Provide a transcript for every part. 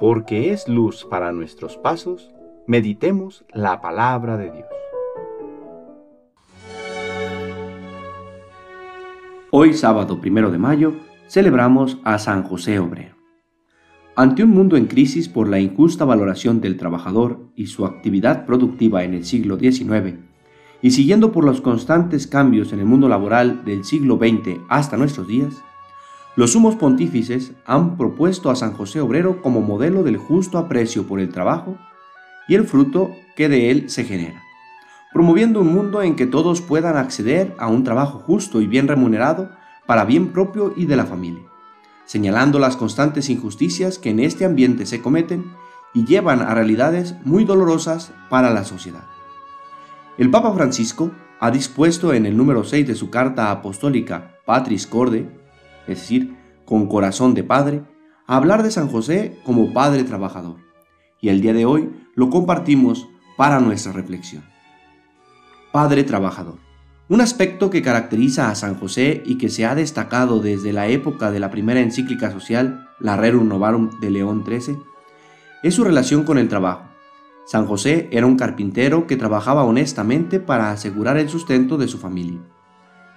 porque es luz para nuestros pasos, meditemos la palabra de Dios. Hoy sábado primero de mayo celebramos a San José Obrero. Ante un mundo en crisis por la injusta valoración del trabajador y su actividad productiva en el siglo XIX, y siguiendo por los constantes cambios en el mundo laboral del siglo XX hasta nuestros días, los sumos pontífices han propuesto a San José Obrero como modelo del justo aprecio por el trabajo y el fruto que de él se genera, promoviendo un mundo en que todos puedan acceder a un trabajo justo y bien remunerado para bien propio y de la familia, señalando las constantes injusticias que en este ambiente se cometen y llevan a realidades muy dolorosas para la sociedad. El Papa Francisco ha dispuesto en el número 6 de su carta apostólica Patris Corde es decir, con corazón de padre, hablar de San José como padre trabajador. Y el día de hoy lo compartimos para nuestra reflexión. Padre trabajador. Un aspecto que caracteriza a San José y que se ha destacado desde la época de la primera encíclica social, la Rerum Novarum de León XIII, es su relación con el trabajo. San José era un carpintero que trabajaba honestamente para asegurar el sustento de su familia.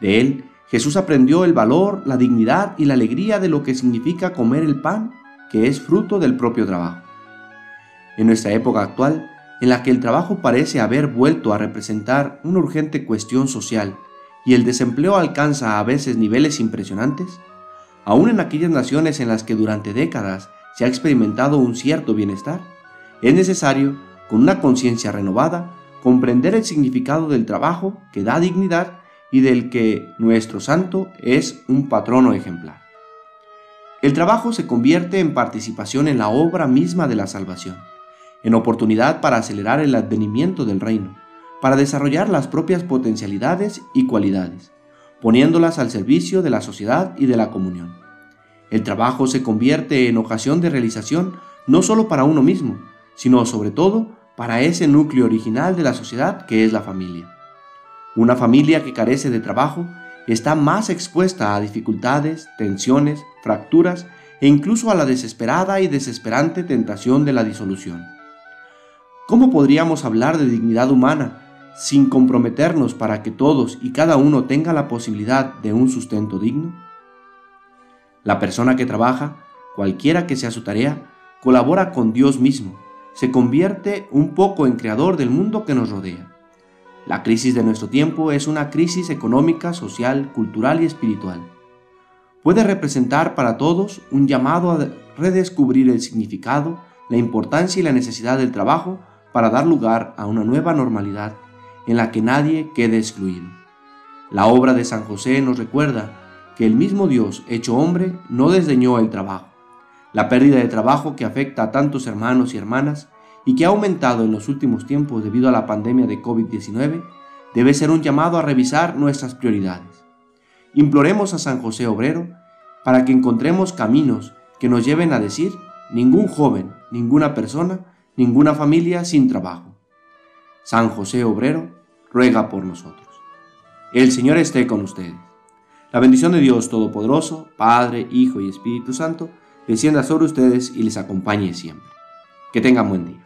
De él Jesús aprendió el valor, la dignidad y la alegría de lo que significa comer el pan, que es fruto del propio trabajo. En nuestra época actual, en la que el trabajo parece haber vuelto a representar una urgente cuestión social y el desempleo alcanza a veces niveles impresionantes, aún en aquellas naciones en las que durante décadas se ha experimentado un cierto bienestar, es necesario, con una conciencia renovada, comprender el significado del trabajo que da dignidad y del que nuestro santo es un patrono ejemplar. El trabajo se convierte en participación en la obra misma de la salvación, en oportunidad para acelerar el advenimiento del reino, para desarrollar las propias potencialidades y cualidades, poniéndolas al servicio de la sociedad y de la comunión. El trabajo se convierte en ocasión de realización no solo para uno mismo, sino sobre todo para ese núcleo original de la sociedad que es la familia. Una familia que carece de trabajo está más expuesta a dificultades, tensiones, fracturas e incluso a la desesperada y desesperante tentación de la disolución. ¿Cómo podríamos hablar de dignidad humana sin comprometernos para que todos y cada uno tenga la posibilidad de un sustento digno? La persona que trabaja, cualquiera que sea su tarea, colabora con Dios mismo, se convierte un poco en creador del mundo que nos rodea. La crisis de nuestro tiempo es una crisis económica, social, cultural y espiritual. Puede representar para todos un llamado a redescubrir el significado, la importancia y la necesidad del trabajo para dar lugar a una nueva normalidad en la que nadie quede excluido. La obra de San José nos recuerda que el mismo Dios hecho hombre no desdeñó el trabajo. La pérdida de trabajo que afecta a tantos hermanos y hermanas y que ha aumentado en los últimos tiempos debido a la pandemia de COVID-19, debe ser un llamado a revisar nuestras prioridades. Imploremos a San José Obrero para que encontremos caminos que nos lleven a decir ningún joven, ninguna persona, ninguna familia sin trabajo. San José Obrero ruega por nosotros. El Señor esté con ustedes. La bendición de Dios Todopoderoso, Padre, Hijo y Espíritu Santo, descienda sobre ustedes y les acompañe siempre. Que tengan buen día.